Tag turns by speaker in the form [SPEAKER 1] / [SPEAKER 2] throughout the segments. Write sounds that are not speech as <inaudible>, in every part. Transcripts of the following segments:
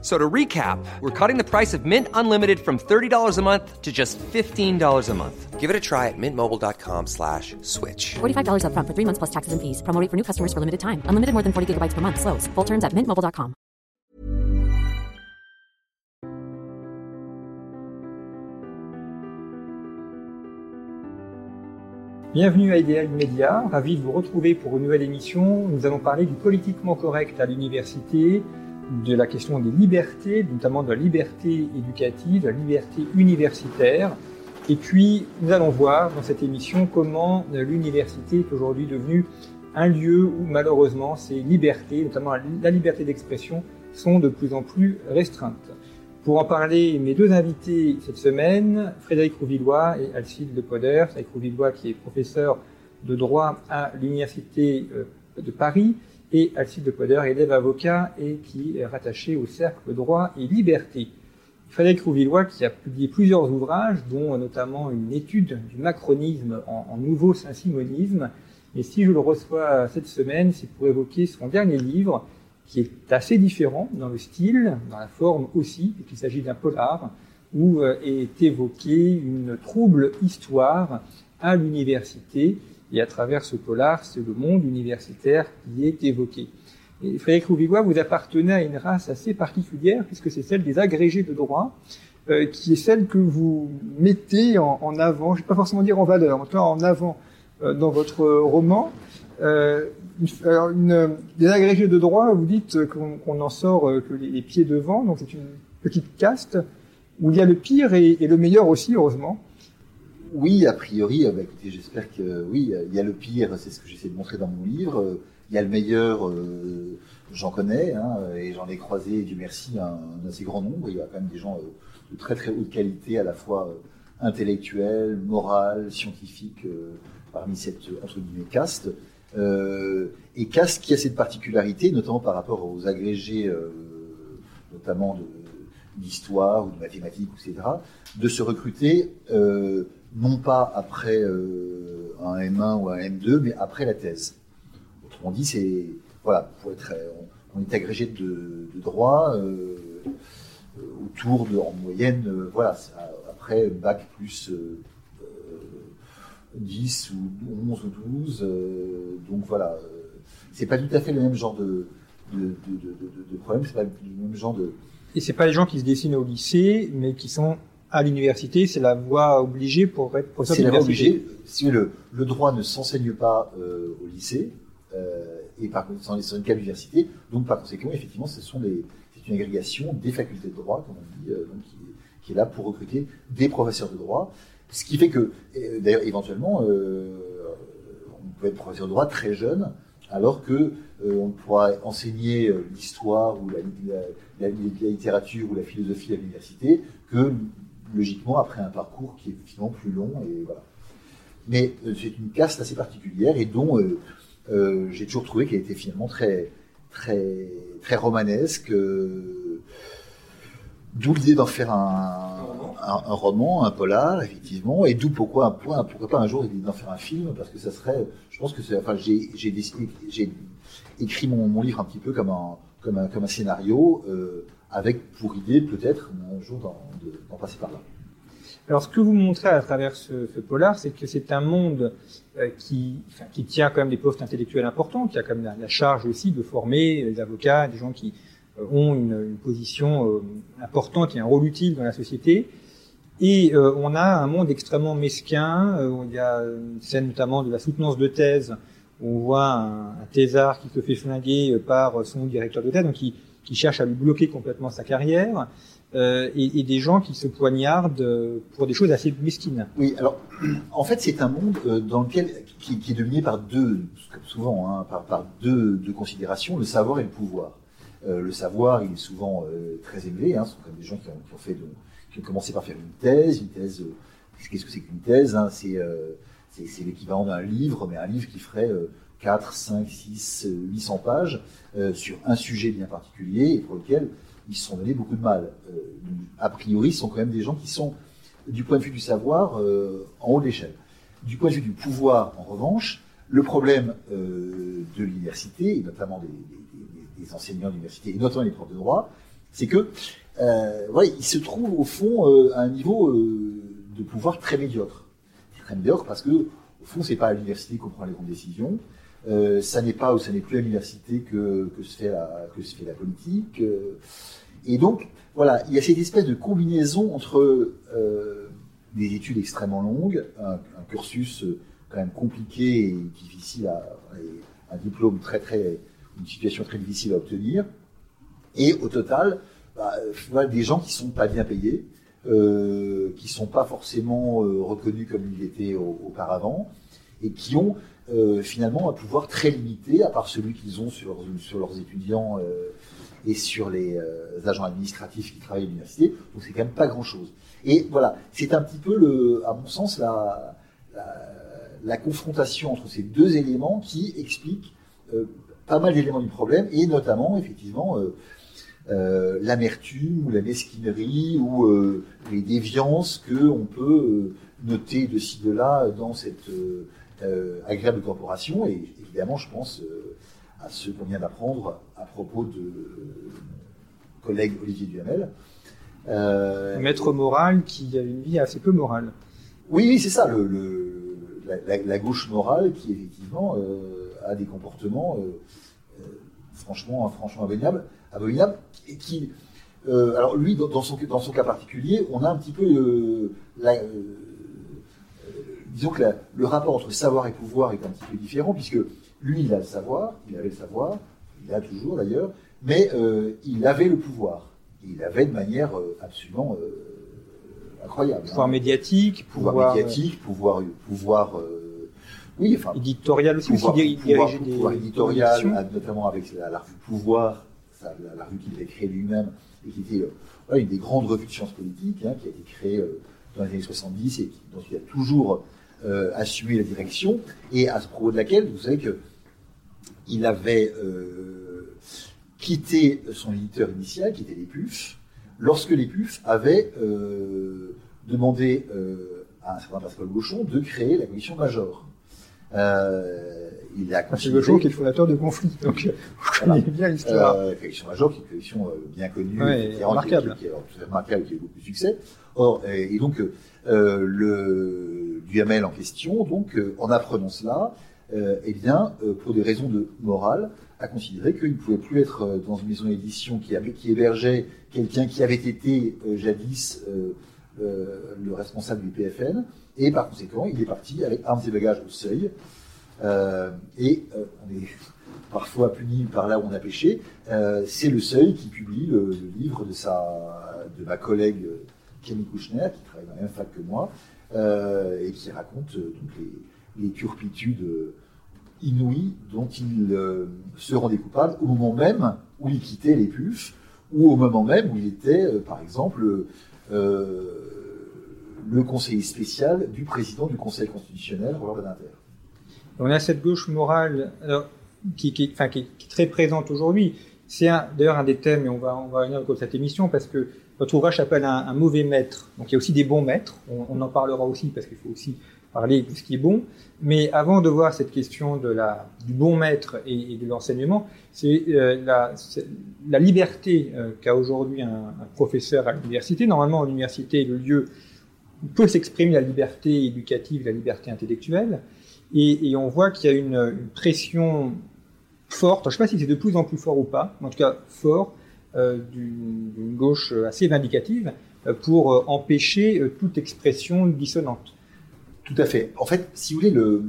[SPEAKER 1] So to recap, we're cutting the price of Mint Unlimited from $30 a month to just $15 a month.
[SPEAKER 2] Give it a try at mintmobile.com slash switch.
[SPEAKER 3] $45 upfront for three months plus taxes and fees. Promo rate for new customers for limited time. Unlimited more than 40 gigabytes per month. Slows. Full terms at mintmobile.com.
[SPEAKER 4] Bienvenue à Idéal Média, ravi de vous retrouver pour une nouvelle émission. Nous allons parler du politiquement correct à l'université, de la question des libertés, notamment de la liberté éducative, de la liberté universitaire. Et puis, nous allons voir dans cette émission comment l'université est aujourd'hui devenue un lieu où malheureusement ces libertés, notamment la liberté d'expression, sont de plus en plus restreintes. Pour en parler, mes deux invités cette semaine, Frédéric Rouvillois et Alcide de Poder. Frédéric Rouvillois qui est professeur de droit à l'Université euh, de Paris et Alcide de Poder, élève avocat et qui est rattaché au Cercle Droit et Liberté. Frédéric Rouvillois qui a publié plusieurs ouvrages, dont notamment une étude du macronisme en, en nouveau saint-simonisme. Et si je le reçois cette semaine, c'est pour évoquer son dernier livre, qui est assez différent dans le style, dans la forme aussi, puisqu'il s'agit d'un polar, où euh, est évoquée une trouble histoire à l'université, et à travers ce polar, c'est le monde universitaire qui est évoqué. Et Frédéric Rouvillois, vous appartenez à une race assez particulière, puisque c'est celle des agrégés de droit, euh, qui est celle que vous mettez en, en avant, je ne vais pas forcément dire en valeur, en tout cas en avant euh, dans votre roman. Euh, alors une, des agrégés de droit, vous dites qu'on qu en sort euh, que les, les, pieds devant, donc c'est une petite caste où il y a le pire et, et le meilleur aussi, heureusement.
[SPEAKER 5] Oui, a priori, bah, écoutez, j'espère que oui, il y a le pire, c'est ce que j'essaie de montrer dans mon livre. Il y a le meilleur, euh, j'en connais, hein, et j'en ai croisé, Dieu merci, un, un, assez grand nombre. Il y a quand même des gens euh, de très très haute qualité, à la fois euh, intellectuelle, morale, scientifique, parmi cette entre guillemets caste. Euh, et caste qui a cette particularité, notamment par rapport aux agrégés, euh, notamment d'histoire ou de mathématiques, etc., de se recruter euh, non pas après un M1 ou un M2, mais après la thèse. Autrement dit, c'est voilà, on, est agrégé de, droit autour de, en moyenne, voilà, après bac plus 10 ou 11 ou 12. Euh, donc voilà, euh, c'est pas tout à fait le même genre de, de, de problème, c'est pas le même genre de.
[SPEAKER 4] Et c'est pas les gens qui se dessinent au lycée, mais qui sont à l'université, c'est la voie obligée pour être professeur
[SPEAKER 5] C'est la voie obligée. Si le, le droit ne s'enseigne pas euh, au lycée, euh, et par contre, dans une cas d'université, donc par conséquent, effectivement, ce sont les, c'est une agrégation des facultés de droit, comme on dit, euh, donc, qui, qui, est là pour recruter des professeurs de droit. Ce qui fait que, d'ailleurs, éventuellement, on peut être professeur de droit très jeune, alors que on pourra enseigner l'histoire ou la, la, la, la, littérature ou la philosophie à l'université que logiquement après un parcours qui est finalement plus long et voilà. Mais euh, c'est une caste assez particulière et dont euh, euh, j'ai toujours trouvé qu'elle était finalement très très très romanesque. D'où l'idée d'en faire un, un, un, roman, un polar, effectivement, et d'où pourquoi pourquoi pas un jour d'en faire un film, parce que ça serait, je pense que c'est, enfin, j'ai, j'ai, j'ai écrit mon, mon, livre un petit peu comme un, comme un, comme un scénario, euh, avec pour idée peut-être un jour d'en, passer par là.
[SPEAKER 4] Alors, ce que vous montrez à travers ce, polar, c'est que c'est un monde euh, qui, enfin, qui tient quand même des postes intellectuels importants, qui a quand même la, charge aussi de former des avocats, des gens qui euh, ont une, position euh, importante et un rôle utile dans la société. Et on a un monde extrêmement mesquin. Euh, il y a une scène notamment de la soutenance de thèse où on voit un, un thésard qui se fait flinguer par son directeur de thèse, donc qui, qui cherche à lui bloquer complètement sa carrière. Euh, et, des gens qui se poignardent pour des choses assez mesquines.
[SPEAKER 5] Oui, alors en fait c'est un monde dans lequel qui, est dominé par deux, comme souvent, hein, par, deux, considérations, le savoir et le pouvoir. Euh, le savoir il est souvent euh, très élevé, hein, ce sont comme des gens qui ont, commencé par faire une thèse, une thèse. Qu'est-ce que c'est qu'une thèse hein c'est l'équivalent d'un livre, mais un livre qui ferait 4, 5, 6, 800 pages sur un sujet bien particulier et pour lequel ils se sont donné beaucoup de mal. a priori, ce sont quand même des gens qui sont, du point de vue du savoir, en haut de l'échelle. Du point de vue du pouvoir, en revanche, le problème de l'université, et notamment des, des enseignants d'université, et notamment les profs de droit, c'est que euh, voilà, il se trouve au fond euh, à un niveau euh, de pouvoir très médiocre. Très médiocre parce que au fond, c'est pas à l'université qu'on prend les grandes décisions. Euh, ça n'est pas ou ça n'est plus à l'université que, se fait la, politique. et donc, voilà, il y a cette espèce de combinaison entre des études extrêmement longues, un, cursus quand même compliqué et difficile à, un diplôme très très, une situation très difficile à obtenir, et au total, bah, des gens qui sont pas bien payés, euh, qui sont pas forcément euh, reconnus comme ils l'étaient auparavant, et qui ont euh, finalement un pouvoir très limité, à part celui qu'ils ont sur, sur leurs étudiants euh, et sur les agents administratifs qui travaillent à l'université. Donc c'est quand même pas grand-chose. Et voilà, c'est un petit peu, le, à mon sens, la, la, confrontation entre ces deux éléments qui explique pas mal d'éléments du problème, et notamment, effectivement, euh, l'amertume ou la mesquinerie ou euh, les déviances que on peut euh, noter de ci de là dans cette agréable corporation. Et évidemment, je pense à ce qu'on vient d'apprendre à propos de collègue Olivier Duhamel.
[SPEAKER 4] Maître moral qui a une vie assez peu morale.
[SPEAKER 5] Oui, c'est ça, le, la, gauche morale qui effectivement a des comportements franchement, franchement abominables abominable, et qui, euh, alors lui, dans son, dans son cas particulier, on a un petit peu, euh, la, euh, disons que le rapport entre savoir et pouvoir est un petit peu différent, puisque lui, il a le savoir, il avait le savoir, il a toujours d'ailleurs, mais il avait le pouvoir. Et il avait de manière absolument incroyable.
[SPEAKER 4] Pouvoir hein. médiatique,
[SPEAKER 5] pouvoir, médiatique, pouvoir, pouvoir oui, enfin,
[SPEAKER 4] éditorial aussi,
[SPEAKER 5] pouvoir, aussi pouvoir, pouvoir éditorial, notamment avec la, la, revue Pouvoir, la, revue qu'il avait créée lui-même, et qui était euh, une des grandes revues de sciences politiques, hein, qui a été créée euh, dans les années 70 et dont il a toujours euh, assumé la direction, et à ce propos de laquelle, vous savez que il avait quitté son éditeur initial, qui était les PUF, lorsque les PUF avaient demandé à un certain Pascal Gauchon de créer la commission Major.
[SPEAKER 4] Euh, il a. C'est le qui est le fondateur de Conflit, donc euh, vous connaissez bien l'histoire.
[SPEAKER 5] Euh, Collection Major, qui est une collection euh, bien connue,
[SPEAKER 4] ouais,
[SPEAKER 5] qui,
[SPEAKER 4] remarquable.
[SPEAKER 5] Qui, qui, qui, est remarquable, qui a eu beaucoup de succès. Or, et, et donc, euh, le Duhamel en question, donc, en apprenant cela, eh bien, pour des raisons de morale, a considéré qu'il ne pouvait plus être dans une maison d'édition qui, hébergeait quelqu'un qui avait été jadis le responsable du PFN, et par conséquent, il est parti avec armes et bagages au seuil. Euh, et euh, on est parfois puni par là où on a péché. Euh, c'est le seuil qui publie le, livre de, de ma collègue Camille Kouchner, qui travaille dans la même fac que moi, et qui raconte donc les, les, turpitudes inouïes dont ils se rendaient coupables au moment même où il quittait les puffs, ou au moment même où il était, par exemple, le conseiller spécial du président du Conseil constitutionnel, Robert Badinter.
[SPEAKER 4] On a cette gauche morale qui, est très présente aujourd'hui. C'est d'ailleurs un des thèmes, et on va, on va revenir au cours de cette émission, parce que votre ouvrage s'appelle un, mauvais maître. Donc il y a aussi des bons maîtres. On, en parlera aussi, parce qu'il faut aussi parler de ce qui est bon. Mais avant de voir cette question de la, du bon maître et, de l'enseignement, c'est euh, la, liberté euh, qu'a aujourd'hui un, professeur à l'université. Normalement, l'université est le lieu peut s'exprimer la liberté éducative, la liberté intellectuelle, et, on voit qu'il y a une, pression forte, je ne sais pas si c'est de plus en plus fort ou pas, mais en tout cas fort, d'une gauche assez vindicative euh, pour euh, empêcher euh, toute expression dissonante.
[SPEAKER 5] Tout à fait. En fait, si vous voulez, le,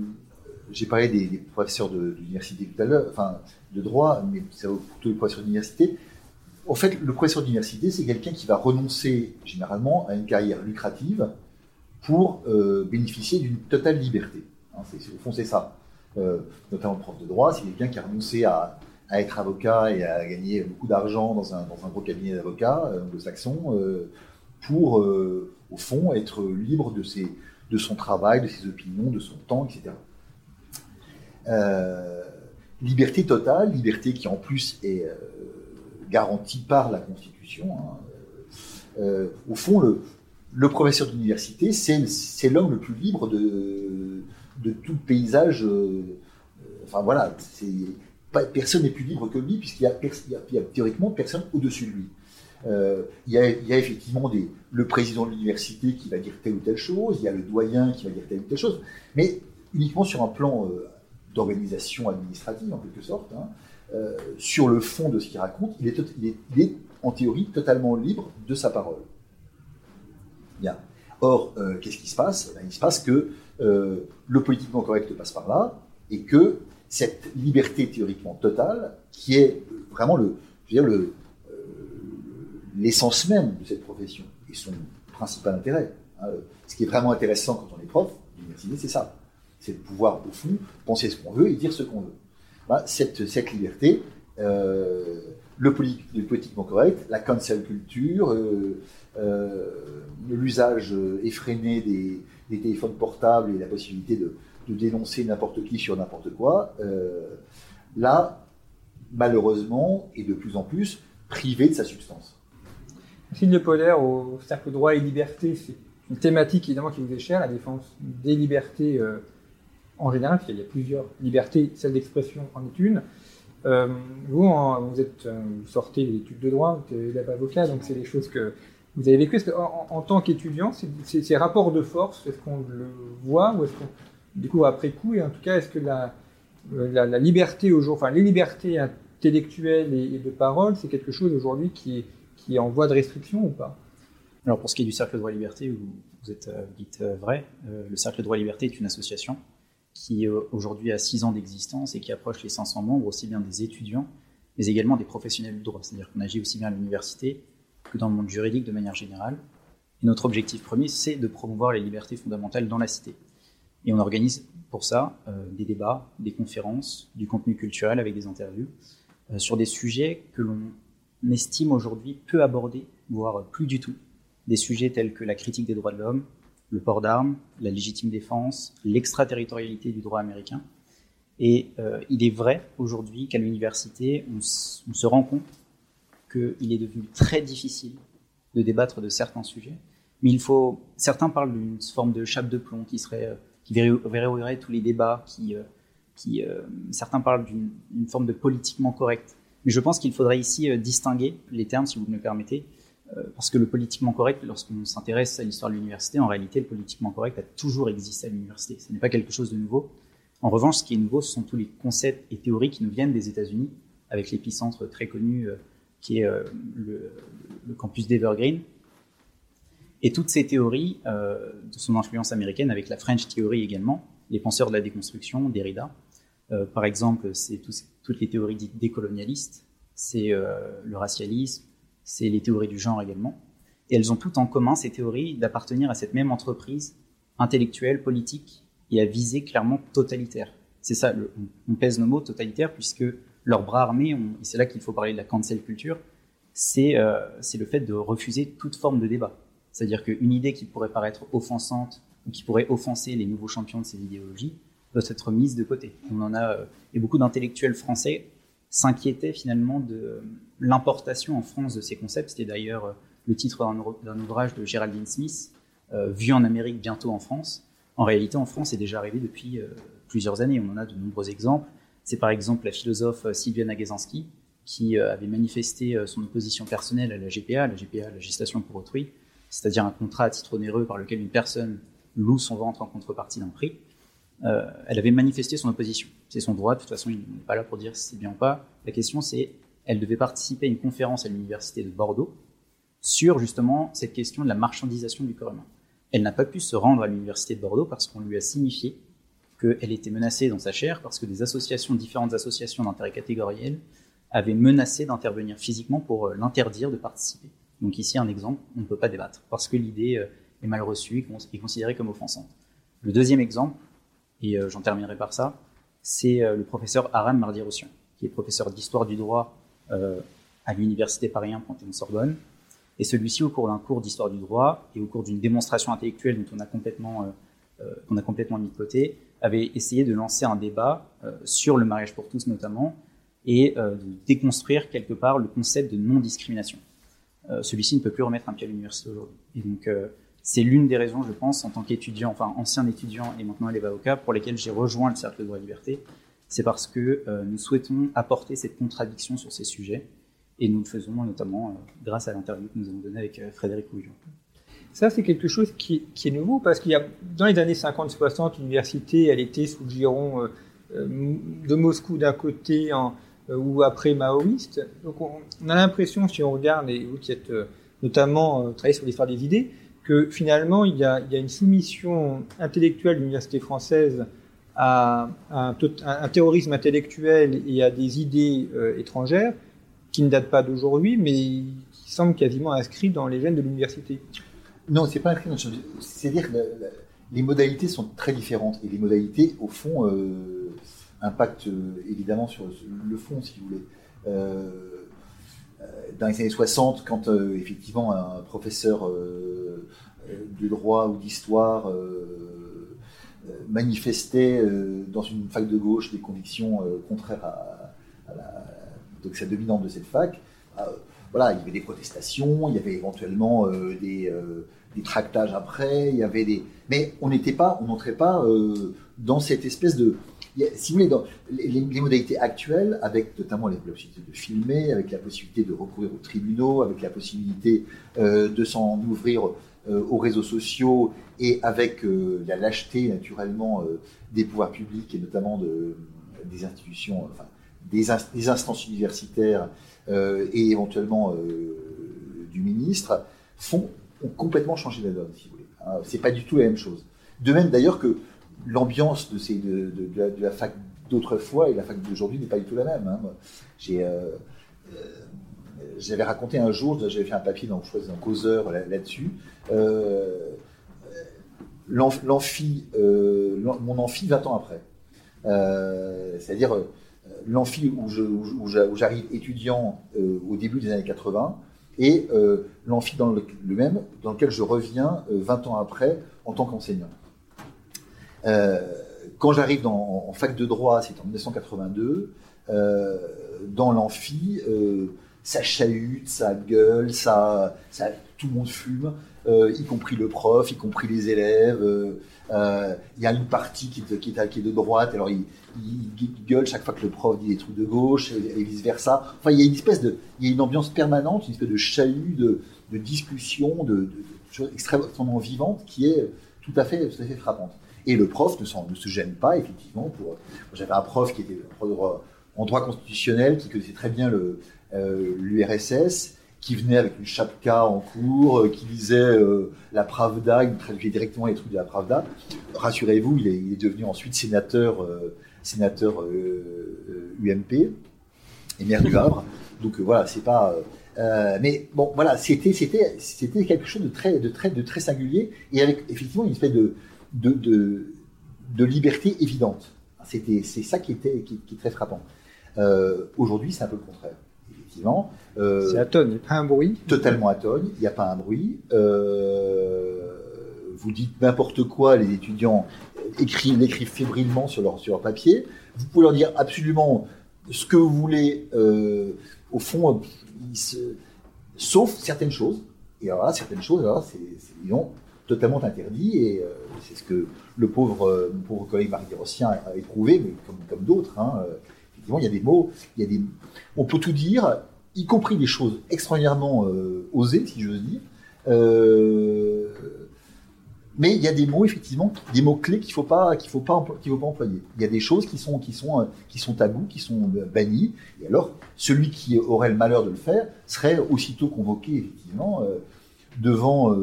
[SPEAKER 5] j'ai parlé des, professeurs de, tout à l'heure, enfin de droit, mais c'est plutôt les professeurs d'université. En fait, le professeur d'université, c'est quelqu'un qui va renoncer généralement à une carrière lucrative pour euh, bénéficier d'une totale liberté. Hein, au fond, c'est ça. Euh, notamment le prof de droit, c'est quelqu'un qui a renoncé à, à, être avocat et à gagner beaucoup d'argent dans un, dans un, gros cabinet d'avocats euh, anglo-saxon euh, pour, euh, au fond, être libre de, ses, de son travail, de ses opinions, de son temps, etc. Liberté totale, liberté qui en plus est garantie par la Constitution. Hein. Au fond, le, le professeur d'université, c'est l'homme le plus libre de, de tout paysage. enfin voilà, personne n'est plus libre que lui, puisqu'il y, a théoriquement personne au-dessus de lui. Euh, il, y a, effectivement le président de l'université qui va dire telle ou telle chose, il y a le doyen qui va dire telle ou telle chose, mais uniquement sur un plan euh, d'organisation administrative, en quelque sorte. hein. Euh, sur le fond de ce qu'il raconte, il est, en théorie totalement libre de sa parole. Bien. Or, qu'est-ce qui se passe? Ben, Il se passe que le politiquement correct passe par là, et que cette liberté théoriquement totale, qui est vraiment le, je veux dire, le, euh, l'essence même de cette profession et son principal intérêt. hein. Ce qui est vraiment intéressant quand on est prof d'université, c'est ça. C'est de pouvoir, au fond, penser ce qu'on veut et dire ce qu'on veut. Bah, cette, cette liberté, euh, le, poli- le politiquement correct, la cancel culture, euh, l'usage effréné des téléphones portables et la possibilité de, de dénoncer n'importe qui sur n'importe quoi, euh, là, malheureusement, et de plus en plus, privé de sa substance.
[SPEAKER 4] Signe polaire au cercle droit et liberté, c'est une thématique évidemment qui vous est chère, la défense des libertés euh, en général, parce qu'il y a plusieurs libertés, celle d'expression en est une. Euh, vous, vous, êtes, sortez des études de droit, vous êtes avocat, donc c'est des choses que vous avez vécues. En, tant qu'étudiant, ces rapports de force, est-ce qu'on le voit ou est-ce qu'on découvre après coup Et en tout cas, est-ce que la, euh, liberté aujourd'hui, enfin les libertés intellectuelles et, de parole, c'est quelque chose aujourd'hui qui est, en voie de restriction ou pas?
[SPEAKER 6] Alors pour ce qui est du Cercle Droit et Liberté, vous, vous êtes euh, dites euh, vrai. Le Cercle Droit et Liberté est une association qui aujourd'hui a 6 ans d'existence et qui approche les 500 membres, aussi bien des étudiants, mais également des professionnels du droit. C'est-à-dire qu'on agit aussi bien à l'université que dans le monde juridique de manière générale. Et notre objectif premier, c'est de promouvoir les libertés fondamentales dans la cité. Et on organise pour ça euh, des débats, des conférences, du contenu culturel avec des interviews euh, sur des sujets que l'on estime aujourd'hui peu abordés, voire plus du tout des sujets tels que la critique des droits de l'homme, le port d'armes, la légitime défense, l'extraterritorialité du droit américain. Et euh, il est vrai aujourd'hui qu'à l'université, on, on se rend compte qu'il est devenu très difficile de débattre de certains sujets. Mais il faut, certains parlent d'une forme de chape de plomb qui serait, qui verrou- verrouillerait tous les débats, qui, euh, euh, certains parlent d'une forme de politiquement correct. Mais je pense qu'il faudrait ici euh, distinguer les termes, si vous me le permettez, parce que le politiquement correct, lorsqu'on s'intéresse à l'histoire de l'université, en réalité, le politiquement correct a toujours existé à l'université. Ce n'est pas quelque chose de nouveau. En revanche, ce qui est nouveau, ce sont tous les concepts et théories qui nous viennent des États-Unis, avec l'épicentre très connu qui est le campus d'Evergreen. Et toutes ces théories, euh, de son influence américaine, avec la French Theory également, les penseurs de la déconstruction, Derrida, euh, par exemple, c'est tous- toutes les théories dites décolonialistes, c'est euh, le racialisme, c'est les théories du genre également. Et elles ont toutes en commun, ces théories, d'appartenir à cette même entreprise intellectuelle, politique, et à viser clairement totalitaire. C'est ça, le- on, pèse nos mots totalitaire, puisque leur bras armé, on- et c'est là qu'il faut parler de la cancel culture, c'est euh, c'est le fait de refuser toute forme de débat. C'est-à-dire qu'une idée qui pourrait paraître offensante ou qui pourrait offenser les nouveaux champions de ces idéologies doit être mise de côté. On en a, euh, et beaucoup d'intellectuels français s'inquiétaient finalement de euh, l'importation en France de ces concepts. C'était d'ailleurs euh, le titre d'un ou- d'un ouvrage de Geraldine Smith, Vu en Amérique, bientôt en France. En réalité, en France, c'est déjà arrivé depuis plusieurs années. On en a de nombreux exemples. C'est par exemple la philosophe Sylvia Nagezanski qui avait manifesté son opposition personnelle à la GPA, la GPA, la gestation pour autrui, c'est-à-dire un contrat à titre onéreux par lequel une personne loue son ventre en contrepartie d'un prix. Euh, elle avait manifesté son opposition. C'est son droit, de toute façon, il n'est pas là pour dire si c'est bien ou pas. La question, c'est, elle devait participer à une conférence à l'université de Bordeaux sur justement cette question de la marchandisation du corps humain. Elle n'a pas pu se rendre à l'université de Bordeaux parce qu'on lui a signifié qu'elle était menacée dans sa chair parce que des associations, différentes associations d'intérêt catégoriel, avaient menacé d'intervenir physiquement pour euh, l'interdire de participer. Donc ici, un exemple, on ne peut pas débattre parce que l'idée euh, est mal reçue et cons- et considérée comme offensante. Le deuxième exemple, et euh, j'en terminerai par ça, c'est euh, le professeur Aram Mardi-Roussian, qui est professeur d'histoire du droit à l'université Paris 1 Panthéon-Sorbonne. Et celui-ci, au cours d'un cours d'histoire du droit et au cours d'une démonstration intellectuelle dont on a complètement qu'on a complètement mis de côté, avait essayé de lancer un débat sur le mariage pour tous notamment, et de déconstruire quelque part le concept de non-discrimination. Celui-ci ne peut plus remettre un pied à l'université aujourd'hui. Et donc, c'est l'une des raisons, je pense, en tant qu'étudiant, enfin ancien étudiant et maintenant élève avocat, pour lesquelles j'ai rejoint le Cercle de droit et liberté. C'est parce que nous souhaitons apporter cette contradiction sur ces sujets et nous le faisons notamment euh, grâce à l'interview que nous avons donnée avec euh, Frédéric Houillon.
[SPEAKER 4] Ça, c'est quelque chose qui, est nouveau parce qu'il y a, dans les années 50-60, l'université, elle était sous le giron euh, de Moscou d'un côté en, ou après maoïste. Donc, on, a l'impression, si on regarde, et vous qui êtes notamment travaillé sur l'histoire des idées, que finalement, il y a, une soumission intellectuelle de l'université française à, un, terrorisme intellectuel et à des idées étrangères qui ne date pas d'aujourd'hui, mais qui semble quasiment inscrit dans les gènes de l'université.
[SPEAKER 5] Non, c'est pas inscrit dans C'est-à-dire que les modalités sont très différentes. Et les modalités, au fond, euh, impactent euh, évidemment sur le fond, si vous voulez. Euh, dans les années 60, quand effectivement un professeur de droit ou d'histoire manifestait dans une fac de gauche des convictions contraires à, la c'est dominante de cette fac. Euh, voilà, il y avait des protestations, il y avait éventuellement euh, des, euh, des, tractages après, il y avait des, mais on n'était pas, on n'entrait pas dans cette espèce de, si vous voulez, dans les, modalités actuelles, avec notamment la possibilité de filmer, avec la possibilité de recourir aux tribunaux, avec la possibilité de s'en ouvrir aux réseaux sociaux et avec la lâcheté naturellement des pouvoirs publics et notamment de, des institutions, enfin, des, instances universitaires euh, et éventuellement euh, du ministre font, ont complètement changé la donne, si vous voulez. Hein, c'est pas du tout la même chose. De même d'ailleurs que l'ambiance de, ces, de, la, fac d'autrefois et la fac d'aujourd'hui n'est pas du tout la même. Hein. J'ai, euh, j'avais raconté un jour, j'avais fait un papier dans, un causeur là-dessus. l'amphi, mon amphi 20 ans après. c'est-à-dire l'amphi où, j'arrive étudiant euh, au début des années 80 et euh, l'amphi dans le, même dans lequel je reviens 20 euh, ans après en tant qu'enseignant. Quand j'arrive en fac de droit, c'est en 1982, dans l'amphi, ça chahute, ça gueule, ça, tout le monde fume, y compris le prof, y compris les élèves. Il y a une partie qui, est, de droite, alors il, il, gueule chaque fois que le prof dit des trucs de gauche et, vice versa. Enfin, il y a une espèce de, il y a une ambiance permanente, une espèce de chahut, de, discussion, de, choses extrêmement vivante qui est tout à fait frappante. Et le prof ne, se gêne pas, effectivement. Pour, j'avais un prof qui était en droit constitutionnel, qui connaissait très bien euh, l'URSS, qui venait avec une chapka en cours, euh, qui lisait euh, la Pravda, il traduisait directement les trucs de la Pravda. Rassurez-vous, il, est, devenu ensuite sénateur UMP euh, et maire du Havre. Donc euh, voilà, c'est pas. Euh, mais bon, voilà, c'était quelque chose de très de très de très singulier et avec effectivement une espèce de de, de, liberté évidente. C'était c'est ça qui était qui, est très frappant. Aujourd'hui, c'est un peu le contraire. Effectivement.
[SPEAKER 4] c'est atone, il n'y a pas un bruit.
[SPEAKER 5] Totalement atone, il n'y a pas un bruit. vous dites n'importe quoi, les étudiants écrivent, l'écrivent fébrilement sur leur, sur leur papier. Vous pouvez leur dire absolument ce que vous voulez, euh, au fond, sauf certaines choses. Et alors là, certaines choses, c'est totalement interdit. Et euh, c'est ce que le pauvre, euh, pauvre collègue Marie Rossien a éprouvé, mais comme, comme d'autres. Hein, effectivement, il y a des mots, il y a des, on peut tout dire, y compris des choses extraordinairement osées, si j'ose dire. Mais il y a des mots effectivement, des mots clés qu'il faut pas qu'il faut pas qu'il faut pas employer. Il y a des choses qui sont qui sont euh, qui sont tabous, qui sont euh, bannies. Et alors celui qui aurait le malheur de le faire serait aussitôt convoqué effectivement euh, devant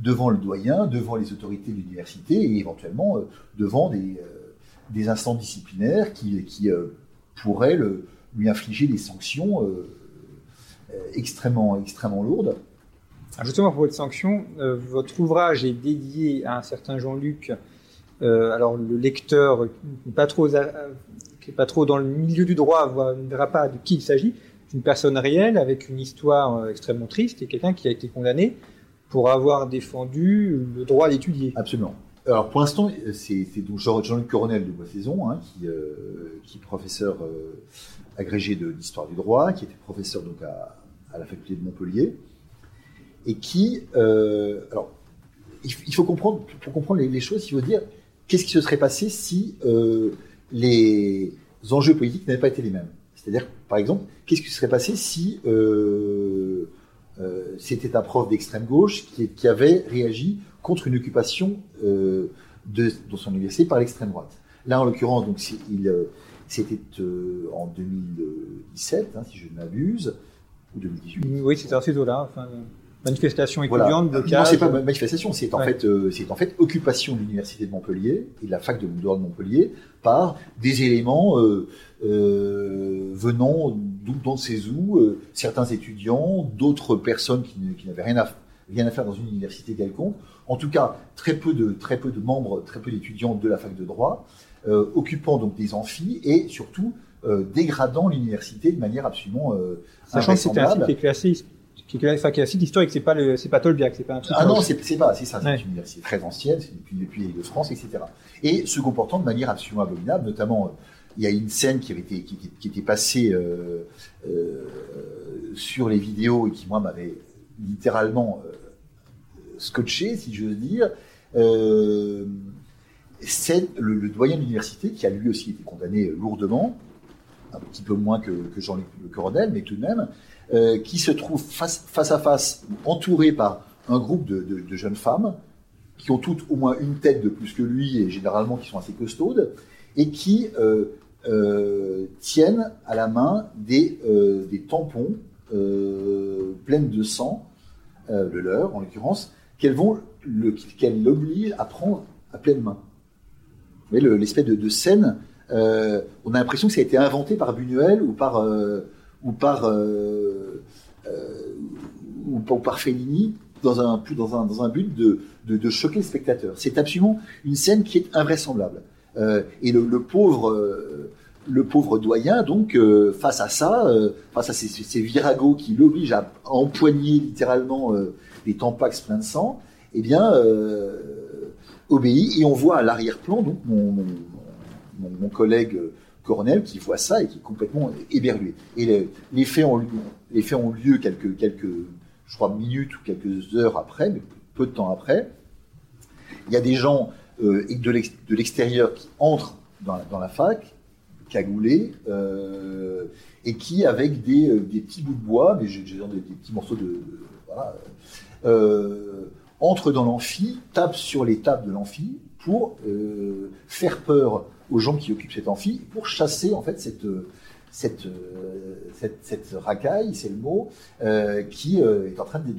[SPEAKER 5] devant le doyen, devant les autorités de l'université et éventuellement devant des des instances disciplinaires qui qui pourraient le, lui infliger des sanctions extrêmement extrêmement lourdes.
[SPEAKER 4] Justement, pour votre sanction, euh, votre ouvrage est dédié à un certain Jean-Luc. Euh, alors, le lecteur qui n'est pas trop, dans le milieu du droit ne verra pas de qui il s'agit. C'est une personne réelle avec une histoire euh, extrêmement triste et quelqu'un qui a été condamné pour avoir défendu le droit d'étudier.
[SPEAKER 5] Absolument. Alors pour l'instant, c'est donc Jean- Jean-Luc Coronel de Boissaison, hein, qui, euh, qui est professeur euh, agrégé d'histoire du droit, qui était professeur donc à, à la faculté de Montpellier, et qui, euh, alors, il, faut comprendre, pour comprendre les, choses, il faut dire qu'est-ce qui se serait passé si euh, les enjeux politiques n'avaient pas été les mêmes. C'est-à-dire, par exemple, qu'est-ce qui se serait passé si c'était un prof d'extrême gauche qui, qui avait réagi contre une occupation euh, de, de son université par l'extrême droite. Là, en l'occurrence, donc, il, euh, c'était euh, en 2017, hein, si je ne m'abuse, ou 2018.
[SPEAKER 4] Oui, c'était dans ces eaux-là. Enfin, manifestation
[SPEAKER 5] Voilà.
[SPEAKER 4] étudiante,
[SPEAKER 5] Non,
[SPEAKER 4] blocage.
[SPEAKER 5] c'est pas ma- manifestation, c'est en
[SPEAKER 4] Ouais.
[SPEAKER 5] fait, euh, c'est en fait occupation de l'université de Montpellier et de la fac de de Montpellier par des éléments euh, euh, venant dans ces où euh, certains étudiants, d'autres personnes qui, n'avaient rien à rien à faire dans une université quelconque. En tout cas, très peu de très peu de membres, très peu d'étudiants de la fac de droit, euh, occupant donc des amphis et surtout euh, dégradant l'université de manière absolument euh,
[SPEAKER 4] Sachant que c'était un site qui est classé, qui est, enfin, historique, c'est pas le, c'est pas Tolbiac, c'est pas un truc.
[SPEAKER 5] Ah non, c'est pas, c'est ça, c'est
[SPEAKER 4] Ouais.
[SPEAKER 5] une université très ancienne, c'est depuis, depuis de France, etc. Et se comportant de manière absolument abominable, notamment, il y a une scène qui avait été, qui, était passée euh, euh, sur les vidéos et qui, moi, m'avait littéralement euh, scotché, si j'ose dire. C'est le, doyen de l'université qui a lui aussi été condamné lourdement, un petit peu moins que, Jean-Luc Le Coronel, mais tout de même, qui se trouve face, à face, entouré par un groupe de jeunes femmes qui ont toutes au moins une tête de plus que lui et généralement qui sont assez costaudes et qui euh, euh, tiennent à la main des, euh, tampons pleines de sang, le leur en l'occurrence, qu'elles vont l'obligent à prendre à pleine main. Vous voyez le- l'espèce de, scène, on a l'impression que ça a été inventé par Buñuel ou par ou par Fellini dans un dans un dans un but de, de choquer le spectateur. C'est absolument une scène qui est invraisemblable. Euh, et le, pauvre euh, le pauvre doyen donc euh, face à ça, face à ces, viragos qui l'obligent à empoigner littéralement euh, des tampax pleins de sang, eh bien obéit et on voit à l'arrière-plan donc mon, collègue Cornel qui voit ça et qui est complètement éberlué. Et les, faits ont, lieu- quelques, minutes ou quelques heures après, mais peu de temps après. Il y a des gens euh, de l'ex- de l'extérieur qui entrent dans la, fac, cagoulés, euh, et qui, avec des, euh, des petits bouts de bois, mais j'ai des, petits morceaux de... de- voilà, euh, dans l'amphi, tapent sur les tables de l'amphi pour faire peur aux gens qui occupent cet amphi, pour chasser en fait cette, cette, cette, racaille, c'est le mot, qui est en train de-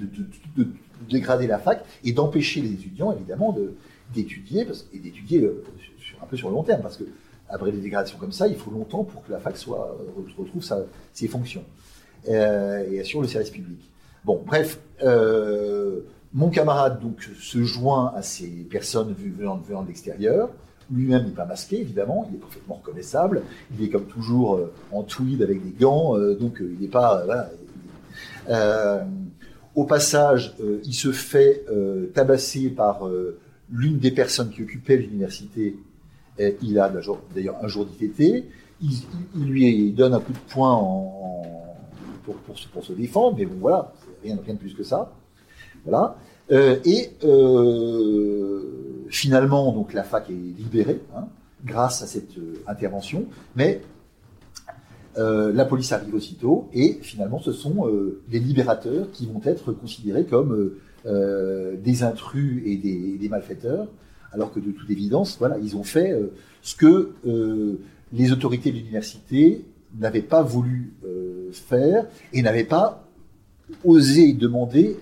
[SPEAKER 5] de dégrader la fac et d'empêcher les étudiants évidemment de- d'étudier et d'étudier euh, un peu sur le long terme parce que après des dégradations comme ça, il faut longtemps pour que la fac soit euh, retrouve ses fonctions euh, et assure le service public. Bon, bref, mon camarade donc se joint à ces personnes venant, venant de l'extérieur. Lui-même n'est pas masqué, évidemment, il est parfaitement reconnaissable. Il est comme toujours en tweed avec des gants, donc il n'est pas. au passage, il se fait tabasser par l'une des personnes qui occupait l'université. Et il a d'ailleurs un jour d'ITT. Il, il- lui donne un coup de poing pour, se- défendre, mais bon, voilà, rien, de plus que ça. Voilà. Euh, et euh, finalement, donc la fac est libérée hein, grâce à cette euh, intervention, mais euh, la police arrive aussitôt et finalement, ce sont euh, les libérateurs qui vont être considérés comme euh, des intrus et des, malfaiteurs, alors que de toute évidence, voilà, ils ont fait euh, ce que euh, les autorités de l'université n'avaient pas voulu faire et n'avaient pas osé demander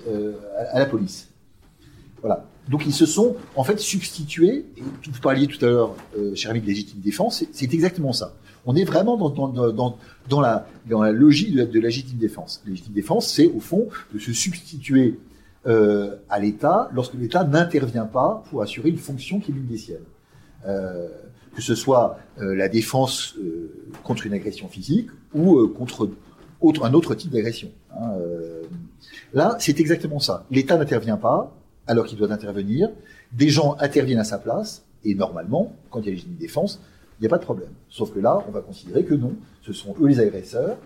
[SPEAKER 5] à, la police. Voilà. Donc ils se sont en fait substitués, et vous parliez tout à l'heure, cher ami, de légitime défense, c'est- exactement ça. On est vraiment dans, la, dans la logique de de légitime défense. Légitime défense, c'est au fond de se substituer euh, à l'État lorsque l'État n'intervient pas pour assurer une fonction qui est l'une des siennes. Euh, que ce soit euh, la défense euh, contre une agression physique ou euh, contre un autre type d'agression. hein, euh. Là, c'est exactement ça. L'État n'intervient pas, alors qu'il doit intervenir. Des gens interviennent à sa place, et normalement, quand il y a légitime défense, il n'y a pas de problème. Sauf que là, on va considérer que non, ce sont eux les agresseurs,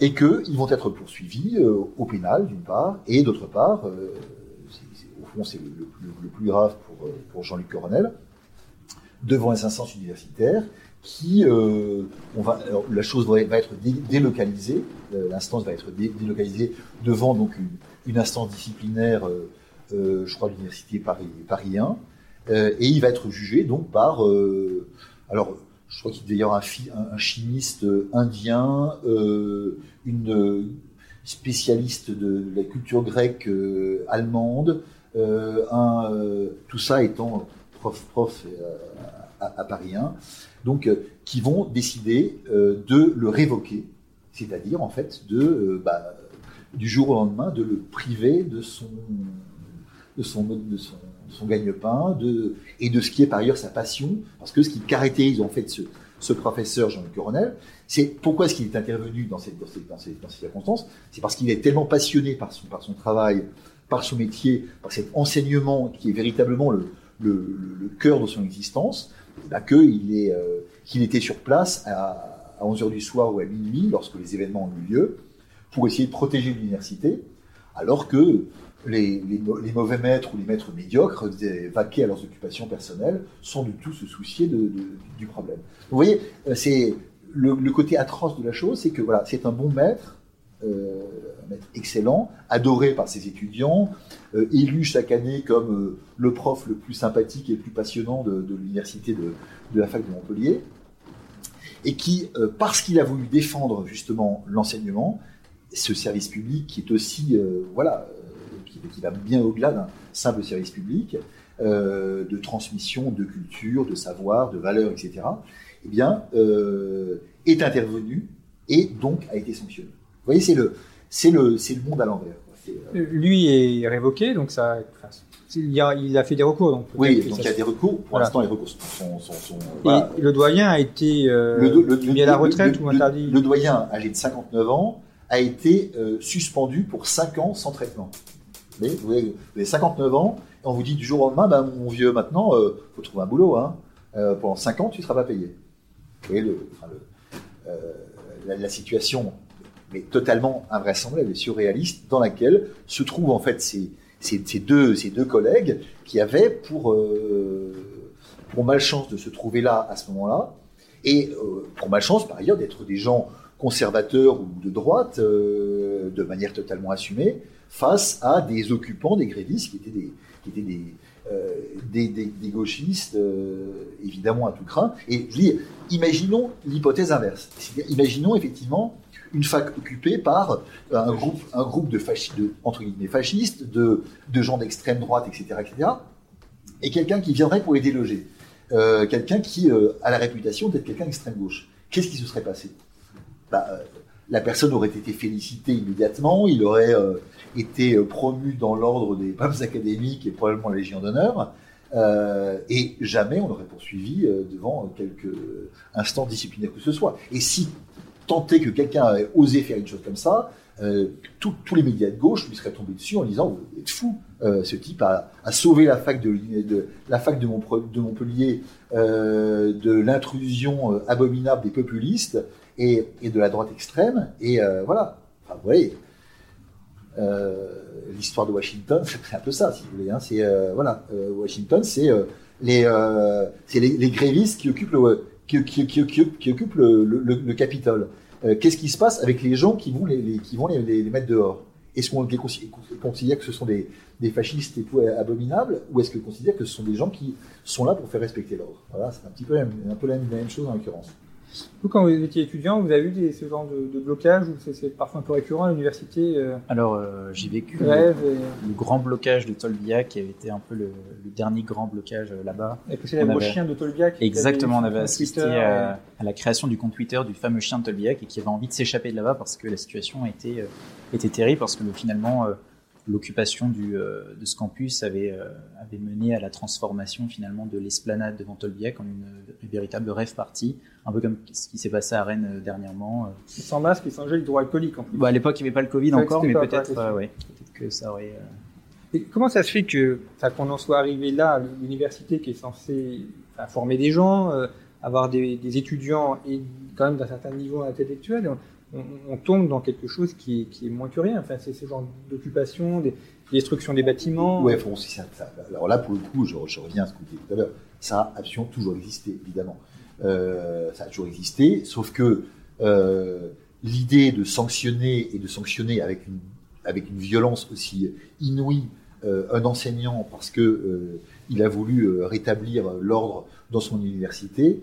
[SPEAKER 5] et qu'ils vont être poursuivis euh, au pénal, d'une part, et d'autre part, euh, au fond, c'est le, le- plus grave pour, euh, pour Jean-Luc Coronel, devant les instances universitaires, qui, euh, on va, alors, la chose va, être dé- délocalisée, euh, l'instance va être dé- délocalisée devant donc une, une instance disciplinaire, euh, je crois, l'université Paris, Paris 1, euh, et il va être jugé donc par, alors, je crois qu'il devait y avoir un, un- chimiste euh, indien, euh, une euh, spécialiste de, la culture grecque allemande, tout ça étant prof prof à, Paris 1, donc qui vont décider de le révoquer, c'est-à-dire en fait de bah, du jour au lendemain de le priver de son de son de son, son gagne-pain de et de ce qui est par ailleurs sa passion parce que ce qui caractérise en fait ce, ce professeur Jean-Luc Coronel c'est pourquoi est-ce qu'il est intervenu dans ces, dans ces, dans ces, circonstances c'est parce qu'il est tellement passionné par son par son travail par son métier par cet enseignement qui est véritablement le le, cœur de son existence bah, qu'il est euh, qu'il était sur place à, à 11h du soir ou à minuit lorsque les événements ont eu lieu pour essayer de protéger l'université alors que les, mauvais maîtres ou les maîtres médiocres, vaqués à leurs occupations personnelles, sans du tout se soucier du problème. Vous voyez, c'est le, côté atroce de la chose, c'est que voilà, c'est un bon maître, euh, un maître excellent, adoré par ses étudiants, euh, élu chaque année comme euh, le prof le plus sympathique et le plus passionnant de, l'université de, de, la fac de Montpellier, et qui, euh, parce qu'il a voulu défendre justement l'enseignement, ce service public qui est aussi, euh, voilà, qui, qui, va bien au-delà d'un simple service public, euh, de transmission de culture, de savoir, de valeurs, etc., eh bien, euh, est intervenu et donc a été sanctionné. Vous voyez, c'est le, c'est le, c'est le monde à l'envers.
[SPEAKER 4] Lui est révoqué, donc ça, enfin, il, a, il a fait des recours. Donc
[SPEAKER 5] oui, donc il y a des recours. Pour voilà. l'instant, les recours sont. sont, sont
[SPEAKER 4] voilà. Et le doyen a été euh, le, le, mis à la retraite
[SPEAKER 5] le,
[SPEAKER 4] ou interdit
[SPEAKER 5] Le doyen, âgé de 59 ans, a été euh, suspendu pour 5 ans sans traitement. Vous, avez, vous avez 59 ans, on vous dit du jour au lendemain, ben, mon vieux, maintenant, il euh, faut trouver un boulot. Hein. Euh, pendant 5 ans, tu ne seras pas payé. Vous voyez le, la, situation, mais totalement invraisemblable et surréaliste, dans laquelle se trouvent en fait ces, ces, deux, ces deux collègues qui avaient pour, euh, pour malchance de se trouver là à ce moment-là, et euh, pour malchance par ailleurs d'être des gens conservateurs ou de droite, euh, de manière totalement assumée, face à des occupants, des grévistes qui étaient des, qui étaient des, euh, gauchistes, euh, évidemment à tout craint. Et je dis, imaginons l'hypothèse inverse. Imaginons effectivement une fac occupée par un groupe, de, fascistes, de fascistes, de, gens d'extrême droite, etc., etc., et quelqu'un qui viendrait pour les déloger. Quelqu'un qui a la réputation d'être quelqu'un d'extrême gauche. Qu'est-ce qui se serait passé? Bah, euh, La personne aurait été félicitée immédiatement, il aurait euh, été promu dans l'ordre des pommes académiques et probablement la Légion d'honneur, euh, et jamais on l'aurait poursuivi devant quelques instants disciplinaires que ce soit. Et si tenté que quelqu'un avait osé faire une chose comme ça, euh, tous les médias de gauche lui seraient tombés dessus en disant vous êtes fou, euh, ce type a, sauvé la fac de, Montpellier euh, de l'intrusion abominable des populistes et, de la droite extrême et voilà. Enfin, vous voyez, l'histoire de Washington, <laughs> c'est un peu ça, si vous voulez. Hein, c'est voilà, Washington, c'est les, les, les, grévistes qui occupent le qui, qui, qui, qui occupent le, le, le Capitole. Euh, Qu'est-ce qui se passe avec les gens qui vont les, qui vont les, mettre dehors? Est-ce qu'on considère que ce sont des, fascistes et tout abominables, ou est-ce qu'on considère que ce sont des gens qui sont là pour faire respecter l'ordre? Voilà, c'est un petit peu un peu la même chose en l'occurrence.
[SPEAKER 4] Vous, quand vous étiez étudiant, vous avez des, ce genre de, de blocage ou c'est parfois un peu récurrent à l'université euh,
[SPEAKER 6] Alors, euh, j'ai vécu le,
[SPEAKER 4] et...
[SPEAKER 6] le, grand blocage de Tolbiac, qui avait été un peu le, le dernier grand blocage euh, là-bas.
[SPEAKER 4] Et c'est le chien de Tolbiac.
[SPEAKER 6] Exactement, on avait assisté à, à, la création du compte Twitter du fameux chien de Tolbiac et qui avait envie de s'échapper de là-bas parce que la situation était, était terrible, parce que finalement, l'occupation du, euh, de ce campus avait, euh, avait mené à la transformation finalement de l'esplanade devant Tolbiac en une, une, véritable rêve party, un peu comme ce qui s'est passé à Rennes euh, dernièrement.
[SPEAKER 4] Sans masque et sans gel hydroalcoolique en plus.
[SPEAKER 6] Bah, à l'époque, il n'y avait pas le Covid encore, mais peut-être euh, ouais, peut que ça aurait.
[SPEAKER 4] Et comment ça se fait que, qu'on en soit arrivé là, l'université qui est censée enfin, former des gens, avoir des, des, étudiants et quand même d'un certain niveau intellectuel, on, tombe dans quelque chose qui est, moins que rien. Enfin, c'est ce genre d'occupation, des, destruction des bâtiments.
[SPEAKER 5] Ouais, bon, ça, alors là, pour le coup, je, reviens à ce que vous disiez tout à l'heure. Ça a toujours existé, évidemment. Euh, ça a toujours existé, sauf que euh, l'idée de sanctionner et de sanctionner avec une, violence aussi inouïe euh, un enseignant parce que il a voulu rétablir l'ordre dans son université,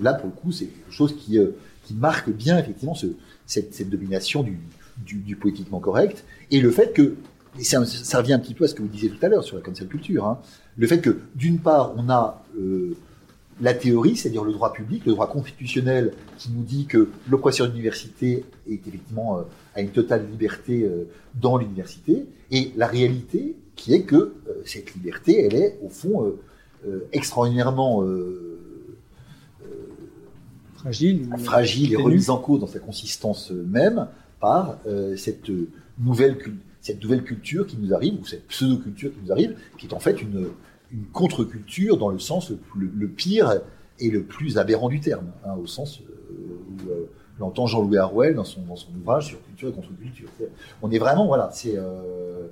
[SPEAKER 5] là pour le coup c'est quelque chose qui, qui marque bien effectivement ce, cette, domination du, du, du, politiquement correct. Et le fait que et ça, revient un petit peu à ce que vous disiez tout à l'heure sur la cancel culture, hein, le fait que d'une part on a la théorie, c'est-à-dire le droit public, le droit constitutionnel qui nous dit que le professeur d'université est effectivement a une totale liberté dans l'université, et la réalité qui est que euh, cette liberté, elle est au fond euh, euh, extraordinairement
[SPEAKER 4] fragile,
[SPEAKER 5] et remise en cause dans sa consistance même par cette nouvelle cette nouvelle culture qui nous arrive ou cette pseudo-culture qui nous arrive, qui est en fait une, une contre-culture dans le sens le, pire et le plus aberrant du terme, hein, au sens où l'entend Jean-Louis Harwell dans son, dans son ouvrage sur culture et contre-culture. On est vraiment, voilà, c'est. Euh...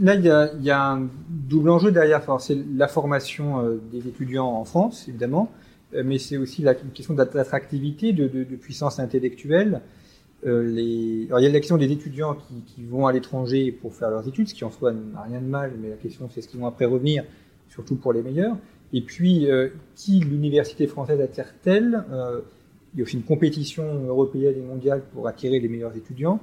[SPEAKER 4] Là, il y, a, il y, a, un double enjeu derrière. C'est la formation euh, des étudiants en France, évidemment, euh, mais c'est aussi la question d'attractivité, de, de, de, puissance intellectuelle. Euh. Alors, il y a la question des étudiants qui, vont à l'étranger pour faire leurs études, ce qui en soi n'a rien de mal, mais la question c'est ce qu'ils vont après revenir, surtout pour les meilleurs. Et puis, euh, qui l'université française attire-t-elle? Il y a aussi une compétition européenne et mondiale pour attirer les meilleurs étudiants.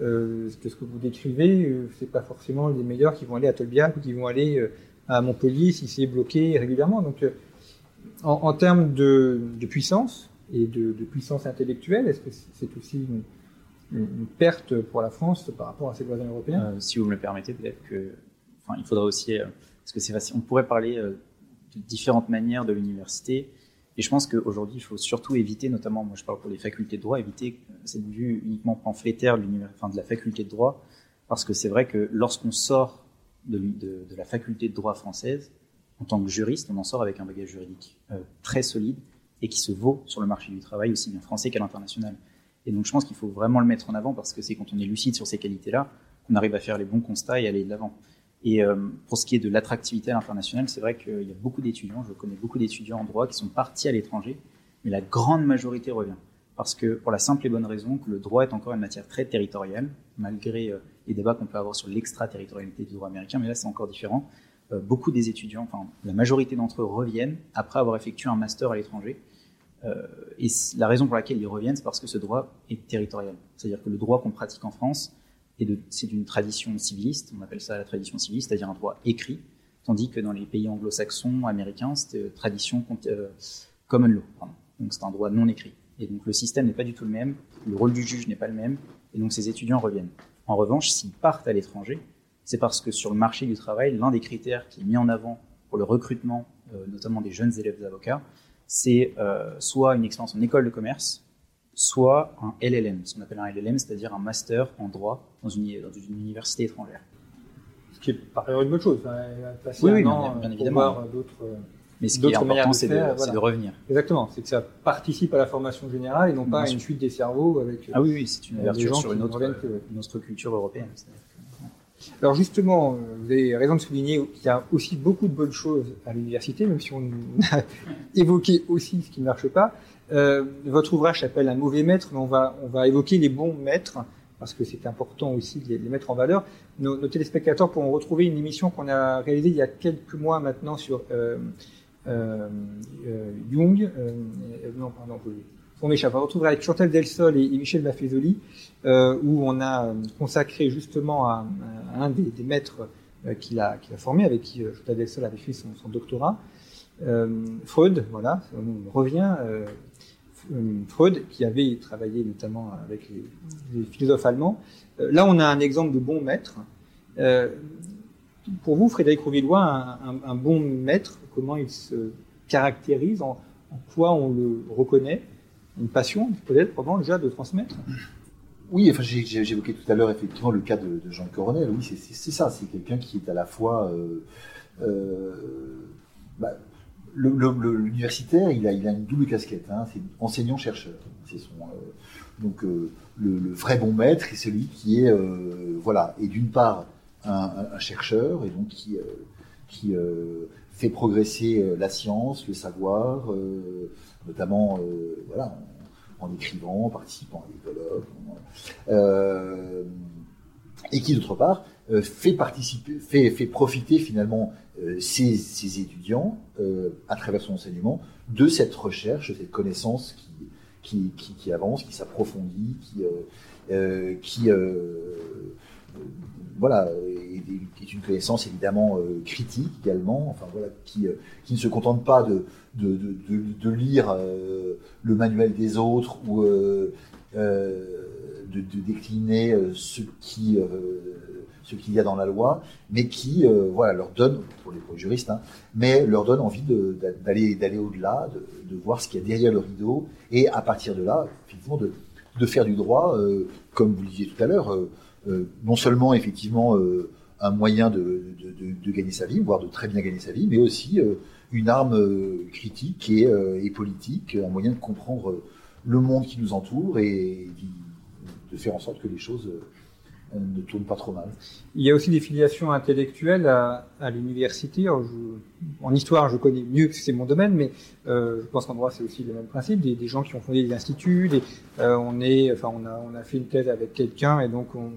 [SPEAKER 4] Euh, ce que vous décrivez, euh, c'est pas forcément les meilleurs qui vont aller à Tolbiac ou qui vont aller euh, à Montpellier si c'est bloqué régulièrement. Donc, euh, en, termes de, puissance et de, puissance intellectuelle, est-ce que c'est aussi une, perte pour la France par rapport à ses voisins européens?
[SPEAKER 6] Euh, Si vous me le permettez, peut-être que, enfin, il faudra aussi, parce que c'est facile, on pourrait parler de différentes manières de l'université. Et je pense qu'aujourd'hui, il faut surtout éviter, notamment, moi je parle pour les facultés de droit, éviter cette vue uniquement pamphlétaire de, enfin, de la faculté de droit, parce que c'est vrai que lorsqu'on sort de, la faculté de droit française, en tant que juriste, on en sort avec un bagage juridique euh, très solide et qui se vaut sur le marché du travail, aussi bien français qu'à l'international. Et donc je pense qu'il faut vraiment le mettre en avant, parce que c'est quand on est lucide sur ces qualités-là qu'on arrive à faire les bons constats et aller de l'avant. Et euh, pour ce qui est de l'attractivité à l'international, c'est vrai qu'il y a beaucoup d'étudiants, je connais beaucoup d'étudiants en droit qui sont partis à l'étranger, mais la grande majorité revient. Parce que, pour la simple et bonne raison que le droit est encore une matière très territoriale, malgré euh, les débats qu'on peut avoir sur l'extraterritorialité du droit américain, mais là c'est encore différent. Euh, beaucoup des étudiants, enfin la majorité d'entre eux reviennent après avoir effectué un master à l'étranger. Euh, et la raison pour laquelle ils reviennent, c'est parce que ce droit est territorial. C'est-à-dire que le droit qu'on pratique en France, c'est d'une tradition civiliste, on appelle ça la tradition civiliste, c'est-à-dire un droit écrit, tandis que dans les pays anglo-saxons, américains, c'était tradition euh, common law, donc c'est un droit non écrit. Et donc le système n'est pas du tout le même, le rôle du juge n'est pas le même, et donc ces étudiants reviennent. En revanche, s'ils partent à l'étranger, c'est parce que sur le marché du travail, l'un des critères qui est mis en avant pour le recrutement, euh, notamment des jeunes élèves d'avocats, c'est euh, soit une expérience en école de commerce, soit un LLM, ce qu'on appelle un LLM, c'est-à-dire un master en droit dans une, dans une université étrangère.
[SPEAKER 4] Ce qui est par ailleurs une bonne chose. Hein,
[SPEAKER 6] oui, oui, bien, bien évidemment.
[SPEAKER 4] D'autres,
[SPEAKER 6] mais ce qui est important, c'est de, voilà. de, revenir.
[SPEAKER 4] Exactement, c'est que ça participe à la formation générale et non pas à une suite des cerveaux avec.
[SPEAKER 6] Ah oui, oui c'est une ouverture sur une autre, une autre culture européenne.
[SPEAKER 4] Alors justement, vous avez raison de souligner qu'il y a aussi beaucoup de bonnes choses à l'université, même si on <laughs> a évoqué aussi ce qui ne marche pas. Euh, votre ouvrage s'appelle Un mauvais maître, mais on va, on va évoquer les bons maîtres, parce que c'est important aussi de les, mettre en valeur. Nos, nos, téléspectateurs pourront retrouver une émission qu'on a réalisée il y a quelques mois maintenant sur euh, euh, euh Jung. Euh, non, pardon, on m'échappe. On retrouver avec Chantal Delsol et, et Michel Maffezoli, où on a consacré justement à, un des, maîtres qu'il a, qu'il a formé, avec qui Chantal Delsol avait fait son, doctorat. Freud, voilà, on revient Freud, qui avait travaillé notamment avec les, philosophes allemands. Euh, là, on a un exemple de bon maître. Euh, pour vous, Frédéric Rouvillois, un, bon maître, comment il se caractérise, en quoi on le reconnaît? Une passion, peut-être, probablement déjà de transmettre
[SPEAKER 5] Oui, enfin, j'évoquais tout à l'heure effectivement le cas de, Jean Coronel. Oui, c'est- ça. C'est quelqu'un qui est à la fois euh, euh, bah, l'universitaire. Il a, une double casquette. Hein, c'est enseignant-chercheur. C'est son euh, donc le, vrai bon maître est celui qui est voilà et d'une part un, chercheur et donc qui fait progresser euh, la science, le savoir, euh, notamment euh, voilà en, écrivant, en participant à des colloques, et qui d'autre part fait profiter finalement ses, étudiants à travers son enseignement de cette recherche, de cette connaissance qui, avance, qui s'approfondit, qui, voilà, est, est une connaissance évidemment euh, critique également, enfin voilà, qui, euh, qui ne se contente pas de, lire euh, le manuel des autres ou de, décliner ce qui qu'il y a dans la loi, mais qui voilà leur donne pour les, juristes, hein, mais leur donne envie d'aller d'aller au-delà, de, voir ce qu'il y a derrière le rideau, et à partir de là, effectivement, de, faire du droit, comme vous le disiez tout à l'heure, non seulement effectivement euh, un moyen de, de, gagner sa vie, voire de très bien gagner sa vie, mais aussi euh, une arme euh, critique et, euh, politique, un moyen de comprendre euh, le monde qui nous entoure et de faire en sorte que les choses euh, ne tournent pas trop mal.
[SPEAKER 4] Il y a aussi des filiations intellectuelles à, à l'université. En histoire, je connais mieux que c'est mon domaine, mais euh, je pense qu'en droit, c'est aussi le même principe. Des, des gens qui ont fondé des instituts, des, euh, on est, enfin, on a, on a fait une thèse avec quelqu'un, et donc on,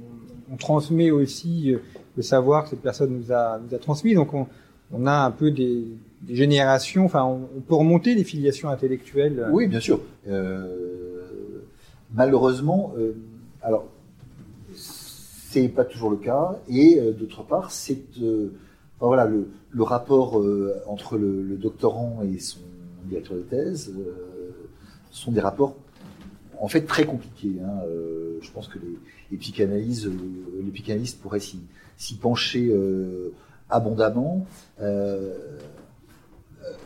[SPEAKER 4] on transmet aussi euh, le savoir que cette personne nous a, nous a transmis. Donc on, on a un peu des, des générations. Enfin, on, on peut remonter des filiations intellectuelles.
[SPEAKER 5] Oui, bien sûr. Euh, malheureusement, alors c'est pas toujours le cas, et euh, d'autre part, c'est euh, voilà le, rapport euh, entre le, doctorant et son directeur de thèse sont des rapports en fait très compliqués. hein. Je pense que les, les les psychanalystes pourraient s'y pencher abondamment.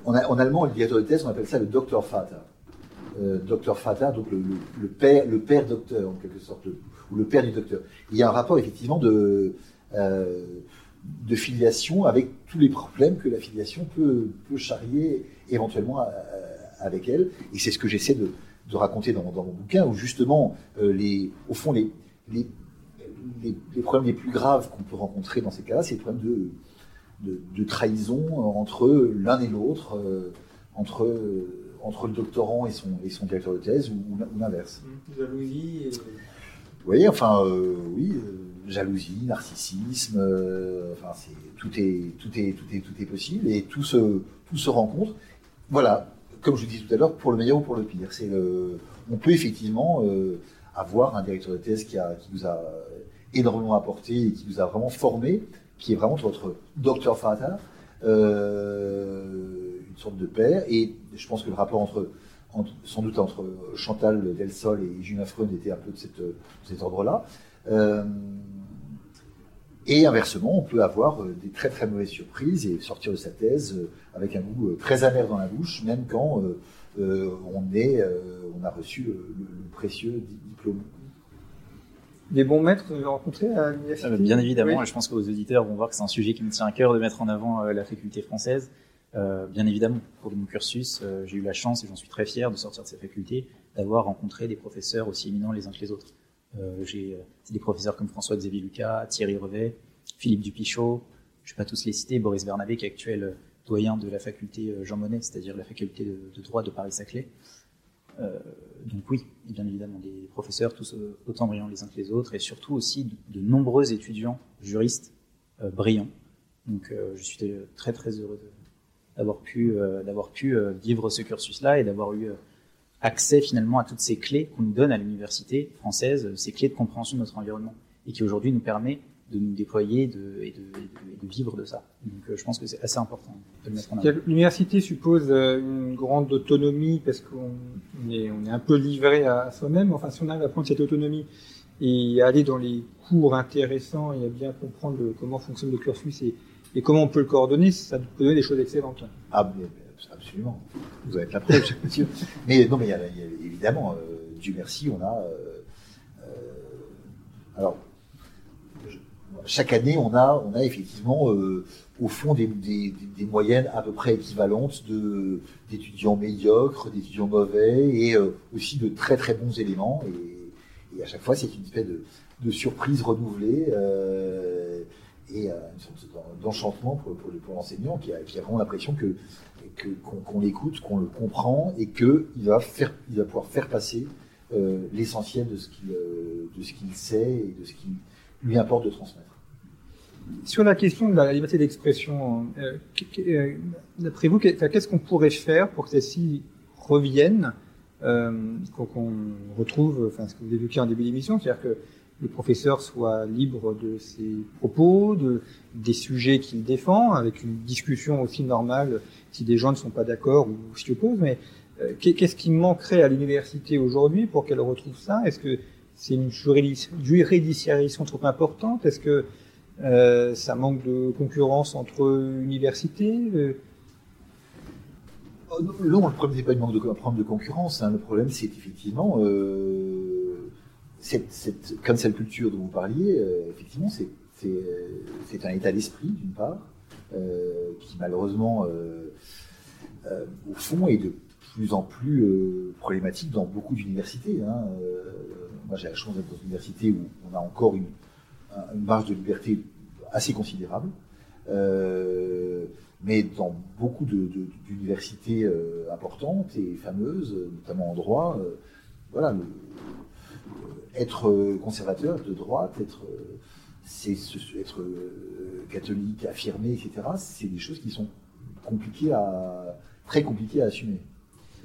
[SPEAKER 5] En, allemand, le directeur de thèse, on appelle ça le Dr. Vater. Dr. Vater, donc le, le- père, le père docteur en quelque sorte, ou le père du docteur. Il y a un rapport effectivement de, euh, de filiation avec tous les problèmes que la filiation peut, peut charrier éventuellement euh, avec elle. Et c'est ce que j'essaie de, de raconter dans, mon bouquin, où justement, euh, les, au fond, les, les, les, problèmes les plus graves qu'on peut rencontrer dans ces cas-là, c'est les problèmes de, de, trahison entre l'un et l'autre, entre, entre le doctorant et son, et son directeur de thèse, ou, l'inverse.
[SPEAKER 4] Jalousie.
[SPEAKER 5] Vous voyez, enfin, euh, oui, euh, jalousie, narcissisme, euh, enfin, c'est, tout, est, tout, est, tout, est, tout est possible et tout se, tout se rencontre. Voilà, comme je vous disais tout à l'heure, pour le meilleur ou pour le pire. C'est on peut effectivement avoir un directeur de thèse qui, a, qui nous a énormément apporté et qui nous a vraiment formé, qui est vraiment votre docteur Fata, une sorte de père. Et je pense que le rapport entre entre- sans doute entre Chantal Delsol et Julien Freud était un peu de, cette, de cet ordre-là. Euh, et inversement, on peut avoir euh, des très très mauvaises surprises et sortir de sa thèse euh, avec un goût très amer dans la bouche, même quand euh, euh, on, est, euh, on a reçu le, le- le précieux di- diplôme.
[SPEAKER 4] Des bons maîtres que vous avez rencontrés à l'université?
[SPEAKER 6] Euh, Bien évidemment,
[SPEAKER 4] Oui.
[SPEAKER 6] et je pense que vos auditeurs vont voir que c'est un sujet qui me tient à cœur de mettre en avant la faculté française. Euh, bien évidemment, pour mon cursus, euh, j'ai eu la chance, et j'en suis très fier de sortir de cette faculté, d'avoir rencontré des professeurs aussi éminents les uns que les autres. Euh, j'ai euh, des professeurs comme François-Xavier Lucas, Thierry Revet, Philippe Dupichot, je ne vais pas tous les citer, Boris Bernabé, qui est actuel doyen de la faculté Jean Monnet, c'est-à-dire la faculté de, de droit de Paris-Saclay. Donc oui, bien évidemment, des professeurs tous autant brillants les uns que les autres, et surtout aussi de, de nombreux étudiants juristes brillants. Donc je suis très très heureux de- d'avoir pu, euh, d'avoir pu euh, vivre ce cursus-là et d'avoir eu euh, accès finalement à toutes ces clés qu'on nous donne à l'université française, ces clés de compréhension de notre environnement, et qui aujourd'hui nous permet de nous déployer de, et, de, et vivre de ça. Donc je pense que c'est assez important de le mettre en avant.
[SPEAKER 4] L'université suppose une grande autonomie parce qu'on on est, on est un peu livré à, à soi-même. Enfin, si on arrive à prendre cette autonomie et aller dans les cours intéressants et à bien comprendre le- comment fonctionne le cursus et, et comment on peut le coordonner, ça peut donner des choses excellentes?
[SPEAKER 5] Ah, mais- absolument. Vous avez la preuve, <laughs> sûr. Mais non, mais il y a, évidemment, euh, Dieu merci, on a, euh, euh, Alors, chaque année, on a, on a effectivement, euh, au fond, des, des- des moyennes à peu près équivalentes de d'étudiants médiocres, d'étudiants mauvais, et euh, aussi de très très bons éléments. Et, et à chaque fois, c'est une espèce de, de surprise renouvelée et euh, une sorte d'en- d'enchantement pour, pour, le- pour l'enseignant qui a, vraiment l'impression que qu'on l'écoute, qu'on le comprend et que il va va pouvoir faire passer euh, l'essentiel de ce qu'il euh, de ce qu'il sait et de ce qui lui importe de transmettre.
[SPEAKER 4] Sur la question de la liberté d'expression, d'après vous, qu'est-ce qu'on pourrait faire pour que celle-ci revienne, qu'on qu'on retrouve, enfin, ce que vous évoquiez en début d'émission, c'est-à-dire que le professeur soit libre de ses propos, de, des sujets qu'il défend, avec une discussion aussi normale si des gens ne sont pas d'accord ou s'y opposent, mais euh, qu'est- qu'est-ce qui manquerait à l'université aujourd'hui pour qu'elle retrouve ça? Est-ce que c'est une juridic- juridiciarisation trop importante? Est-ce que euh, ça manque de concurrence entre universités? Euh,
[SPEAKER 5] non, le problème n'est pas une manque de, problème de concurrence. hein. Le problème, c'est effectivement cette, cette cancel culture dont vous parliez. euh, effectivement, euh, c'est un état d'esprit d'une part euh, qui malheureusement, au fond, est de plus en plus problématique dans beaucoup d'universités. hein. Moi, j'ai la chance d'être dans une université où on a encore une, un- une marge de liberté assez considérable. Mais dans beaucoup d'universités importantes et fameuses, notamment en droit, voilà, être euh, conservateur de droite, être, euh, être euh, catholique affirmé, etc. C'est des choses qui sont compliquées à très compliquées à assumer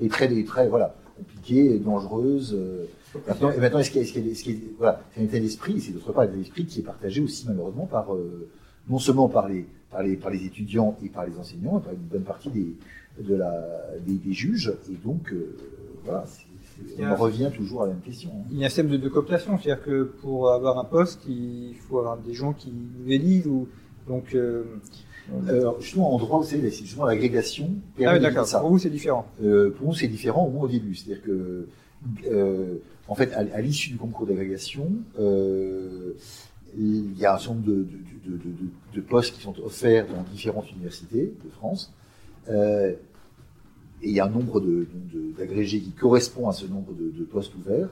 [SPEAKER 5] et très très voilà compliquées, dangereuses. et maintenant, est-ce qu'il y a- est-ce qu'il voilà, c'est un état d'esprit, c'est d'autre part un état d'esprit qui est partagé aussi malheureusement par non seulement par les, par les, par les étudiants et par les enseignants, et par une bonne partie des, de la, des, juges. Et donc, voilà, on en revient toujours à la même question. hein.
[SPEAKER 4] Il y a un système de, de cooptation, c'est-à-dire que pour avoir un poste, il faut avoir des gens qui nous élisent ou donc. euh,
[SPEAKER 5] Alors, justement, en droit, c'est justement l'agrégation.
[SPEAKER 4] ah oui, d'accord.
[SPEAKER 5] ça.
[SPEAKER 4] Pour vous, c'est différent.
[SPEAKER 5] Euh, pour nous, c'est différent au moins au début. C'est-à-dire que, euh, en fait, à, à l'issue du concours d'agrégation, euh, il y a un certain nombre de- de postes qui sont offerts dans différentes universités de France. Et il y a un nombre de- de- d'agrégés qui correspond à ce nombre de, de postes ouverts.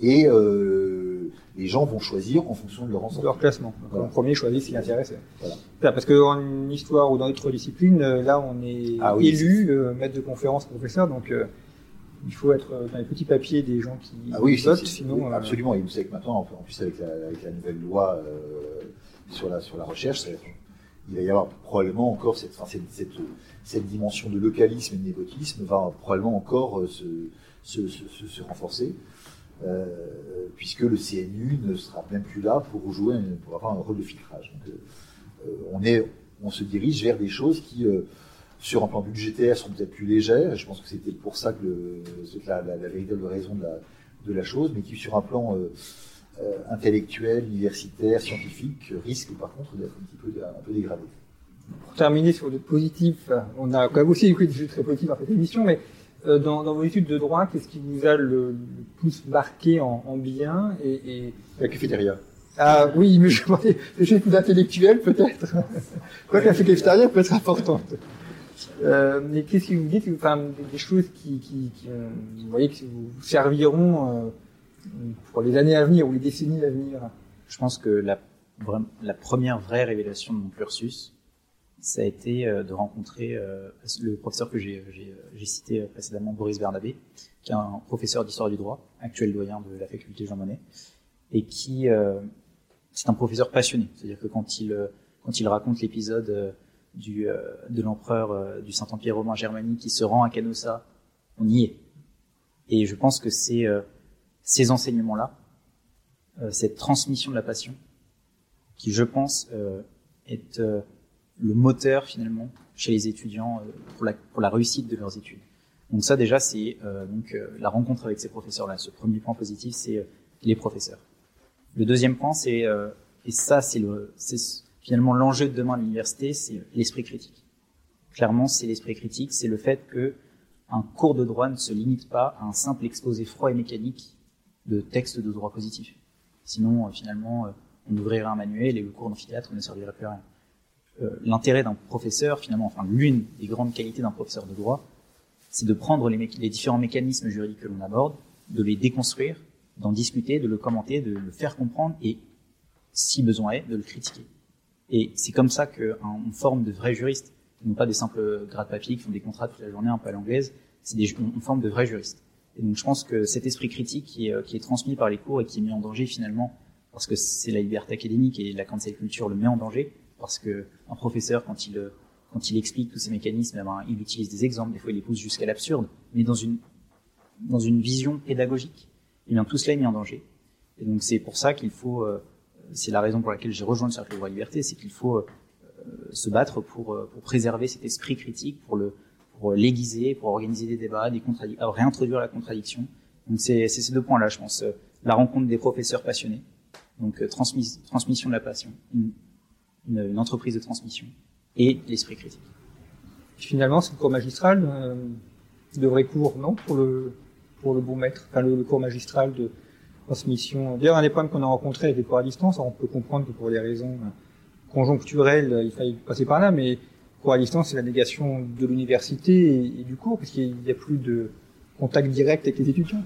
[SPEAKER 5] Et euh, les gens vont choisir en fonction de leur ensemble.
[SPEAKER 4] Leur classement. Donc,
[SPEAKER 5] Voilà.
[SPEAKER 4] En premier, choisir ce qui intéressait.
[SPEAKER 5] Voilà.
[SPEAKER 4] Parce qu'en histoire ou dans d'autres disciplines, euh, là, on est
[SPEAKER 5] Ah oui,
[SPEAKER 4] élu, euh, maître de conférence, professeur, donc euh, il faut être dans les petits papiers des gens qui
[SPEAKER 5] Ah oui,
[SPEAKER 4] votent, sinon.
[SPEAKER 5] absolument. Et vous savez que maintenant, en plus avec la, avec la nouvelle loi sur, la, sur la recherche, ça va être- il va y avoir probablement encore cette, dimension de localisme et de népotisme va probablement encore euh, se, renforcer, euh, puisque le CNU ne sera même plus là pour jouer, pour avoir un rôle de filtrage. Donc, euh, on, se dirige vers des choses qui, sur un plan budgétaire, sont peut-être plus légères. Et je pense que c'était pour ça que le- c'est la, la, la véritable raison de la, de la chose, mais qui, sur un plan euh, euh, intellectuel, universitaire, scientifique, risque par contre d'être un petit peu, un peu dégradé.
[SPEAKER 4] Pour terminer sur le positif, euh, on a quand même aussi écouté des choses très positives dans cette émission, mais euh, dans, dans vos études de droit, qu'est-ce qui vous a le, le plus marqué en, en bien et, et...
[SPEAKER 5] La cafétéria.
[SPEAKER 4] Ah oui, mais je pensais des choses plus intellectuelles peut-être. Quoique la cafétéria peut être importante. Euh, mais qu'est-ce qui vous dit, enfin, des, des choses qui, qui, qui euh, vous voyez, qui vous serviront euh, pour les années à venir ou les décennies à venir
[SPEAKER 6] Je pense que la, première vraie révélation de mon cursus, ça a été euh, de rencontrer euh, le professeur que j'ai j'ai cité précédemment, Boris Bernabé, qui est un professeur d'histoire du droit, actuel doyen de la faculté Jean Monnet, et qui euh, c'est un professeur passionné. C'est-à-dire que quand il euh, raconte l'épisode euh, euh, de l'empereur euh, du Saint-Empire romain germanique qui se rend à Canossa, on y est. Et je pense que c'est euh, ces enseignements-là, euh, cette transmission de la passion, qui, je pense, euh, est euh, le moteur finalement chez les étudiants pour, la, réussite de leurs études. Donc ça déjà, c'est donc la rencontre avec ces professeurs-là. Ce premier point positif, c'est les professeurs. Le deuxième point, c'est et ça, c'est le, finalement l'enjeu de demain à l'université, c'est l'esprit critique. Clairement, c'est l'esprit critique, c'est le fait que un cours de droit ne se limite pas à un simple exposé froid et mécanique de textes de droit positif. Sinon, finalement, on ouvrirait un manuel et le cours d'amphithéâtre ne servirait plus à rien. L'intérêt d'un professeur, finalement, enfin l'une des grandes qualités d'un professeur de droit, c'est de prendre les, différents mécanismes juridiques que l'on aborde, de les déconstruire, d'en discuter, de le commenter, de le faire comprendre et, si besoin est, de le critiquer. Et c'est comme ça qu'on forme de vrais juristes, non pas des simples gras de qui font des contrats toute la journée un peu à l'anglaise, c'est des, on forme de vrais juristes. Et donc je pense que cet esprit critique qui est, euh, qui est transmis par les cours et qui est mis en danger finalement, parce que c'est la liberté académique et la cancel culture le met en danger, parce que un professeur quand il il explique tous ces mécanismes, eh ben, il utilise des exemples, des fois il les pousse jusqu'à l'absurde, mais dans une vision pédagogique. Et bien tout cela est mis en danger. Et donc c'est pour ça qu'il faut, euh, c'est la raison pour laquelle j'ai rejoint le Cercle de et liberté, c'est qu'il faut euh, se battre euh, pour préserver cet esprit critique, pour le pour l'aiguiser, pour organiser des débats, des contradictions, réintroduire la contradiction. Donc c'est ces deux points-là, je pense. La rencontre des professeurs passionnés, donc transmis, transmission de la passion, une, une, entreprise de transmission, et l'esprit critique.
[SPEAKER 4] Finalement, c'est le cours magistral, euh, de vrai cours, non, pour le pour le bon maître, enfin le, cours magistral de transmission. D'ailleurs, un des problèmes qu'on a rencontrés avec les cours à distance, on peut comprendre que pour des raisons euh, conjoncturelles, il fallait passer par là, mais cours à distance, c'est la négation de l'université et, du cours, puisqu'il n'y a plus de contact direct avec les étudiants.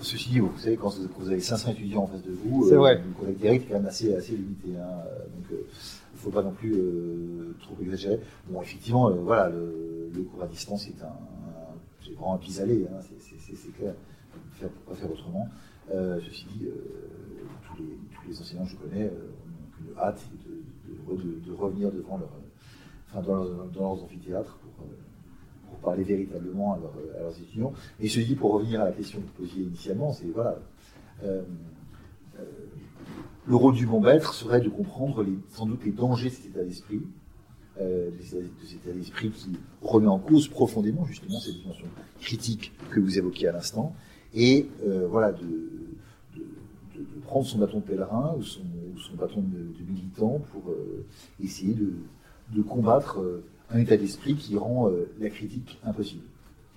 [SPEAKER 5] Ceci dit, vous savez, quand vous avez 500 étudiants en face de vous,
[SPEAKER 4] euh, vrai.
[SPEAKER 5] le contact direct est quand même assez, assez limité. Hein. Donc, il ne faut pas non plus trop exagérer. Bon, effectivement, voilà, le, le, cours à distance est un, c'est vraiment un pis-aller, hein, c'est clair. Faire, pas faire autrement. Euh, ceci dit, euh, tous, les, tous, les, enseignants que je connais euh, ont une hâte de, de, de, revenir devant leur, dans, leurs amphithéâtres pour, pour, parler véritablement à, leurs étudiants. Et je dis, pour revenir à la question que vous posiez initialement, c'est voilà. le rôle du bon maître serait de comprendre sans doute les dangers de cet état d'esprit, euh, de cet état d'esprit qui remet en cause profondément justement cette dimension critique que vous évoquiez à l'instant, et euh, voilà de, prendre son bâton de pèlerin ou son, bâton de, militant pour euh, essayer de, combattre euh, un état d'esprit qui rend euh, la critique impossible.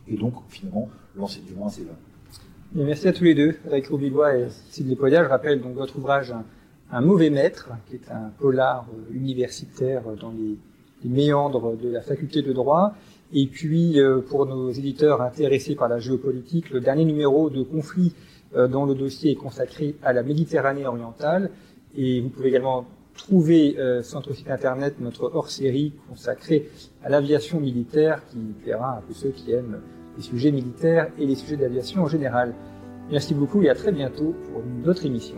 [SPEAKER 5] Et donc finalement l'enseignement c'est vain.
[SPEAKER 4] merci à tous les deux, avec Robillois et Sylvie Podia. Je rappelle donc votre ouvrage un, mauvais maître, qui est un polar universitaire dans les les méandres de la faculté de droit. Et puis, euh, pour nos éditeurs intéressés par la géopolitique, le dernier numéro de Conflit euh, dont le dossier est consacré à la Méditerranée orientale. Et vous pouvez également trouver euh, sur notre site internet notre hors-série consacrée à l'aviation militaire qui plaira à tous ceux qui aiment les sujets militaires et les sujets d'aviation en général. Merci beaucoup et à très bientôt pour une autre émission.